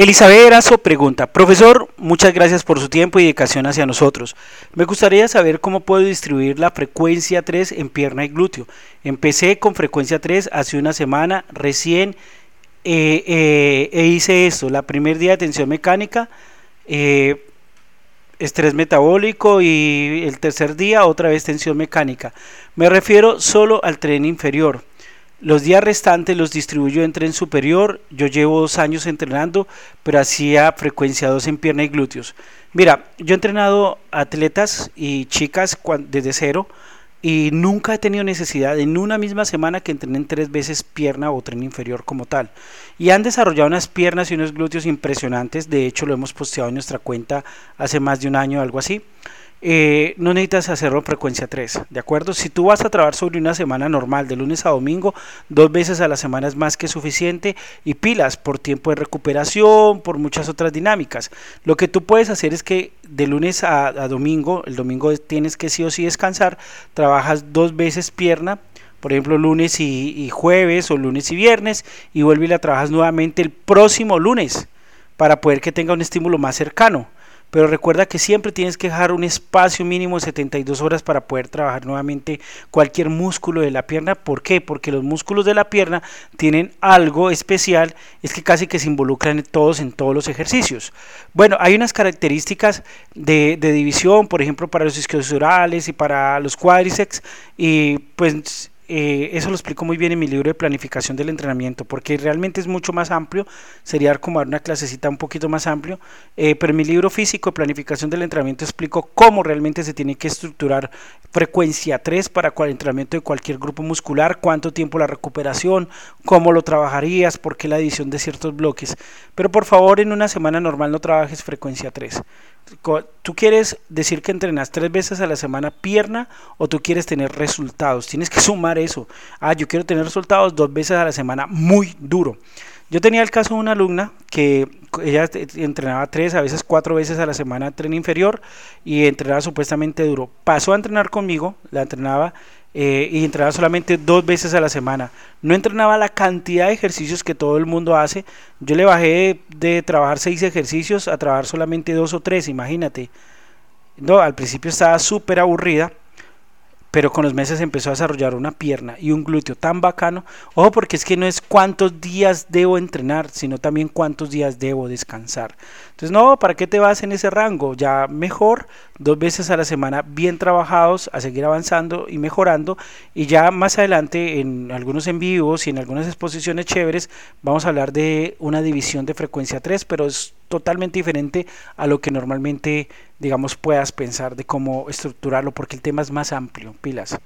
Elizabeth Erazo pregunta, profesor, muchas gracias por su tiempo y dedicación hacia nosotros. Me gustaría saber cómo puedo distribuir la frecuencia 3 en pierna y glúteo. Empecé con frecuencia 3 hace una semana, recién eh, eh, e hice esto, la primer día de tensión mecánica, eh, estrés metabólico y el tercer día otra vez tensión mecánica. Me refiero solo al tren inferior. Los días restantes los distribuyo en tren superior. Yo llevo dos años entrenando, pero hacía frecuencia 2 en pierna y glúteos. Mira, yo he entrenado atletas y chicas desde cero y nunca he tenido necesidad en una misma semana que entrenen tres veces pierna o tren inferior como tal. Y han desarrollado unas piernas y unos glúteos impresionantes. De hecho, lo hemos posteado en nuestra cuenta hace más de un año o algo así. Eh, no necesitas hacerlo en frecuencia 3, ¿de acuerdo? Si tú vas a trabajar sobre una semana normal, de lunes a domingo, dos veces a la semana es más que suficiente y pilas por tiempo de recuperación, por muchas otras dinámicas. Lo que tú puedes hacer es que de lunes a, domingo, el domingo tienes que sí o sí descansar, trabajas dos veces pierna, por ejemplo lunes y, y jueves o lunes y viernes, y vuelve y la trabajas nuevamente el próximo lunes para poder que tenga un estímulo más cercano pero recuerda que siempre tienes que dejar un espacio mínimo de 72 horas para poder trabajar nuevamente cualquier músculo de la pierna. ¿Por qué? Porque los músculos de la pierna tienen algo especial, es que casi que se involucran todos en todos los ejercicios. Bueno, hay unas características de, de división, por ejemplo, para los isquiosurales y para los cuádriceps, y pues eh, eso lo explico muy bien en mi libro de planificación del entrenamiento, porque realmente es mucho más amplio, sería como una clasecita un poquito más amplio, eh, pero en mi libro físico de planificación del entrenamiento explico cómo realmente se tiene que estructurar frecuencia 3 para el entrenamiento de cualquier grupo muscular, cuánto tiempo la recuperación, cómo lo trabajarías, por qué la edición de ciertos bloques. Pero por favor, en una semana normal no trabajes frecuencia 3. ¿Tú quieres decir que entrenas tres veces a la semana pierna o tú quieres tener resultados? Tienes que sumar eso. Ah, yo quiero tener resultados dos veces a la semana muy duro. Yo tenía el caso de una alumna que ella entrenaba tres, a veces cuatro veces a la semana tren inferior y entrenaba supuestamente duro. Pasó a entrenar conmigo, la entrenaba eh, y entrenaba solamente dos veces a la semana. No entrenaba la cantidad de ejercicios que todo el mundo hace. Yo le bajé de, trabajar seis ejercicios a trabajar solamente dos o tres, imagínate. No, al principio estaba súper aburrida pero con los meses empezó a desarrollar una pierna y un glúteo tan bacano. Ojo, porque es que no es cuántos días debo entrenar, sino también cuántos días debo descansar. Entonces, no, ¿para qué te vas en ese rango? Ya mejor, dos veces a la semana, bien trabajados, a seguir avanzando y mejorando. Y ya más adelante, en algunos en vivos y en algunas exposiciones chéveres, vamos a hablar de una división de frecuencia 3, pero es totalmente diferente a lo que normalmente, digamos, puedas pensar de cómo estructurarlo, porque el tema es más amplio, pilas.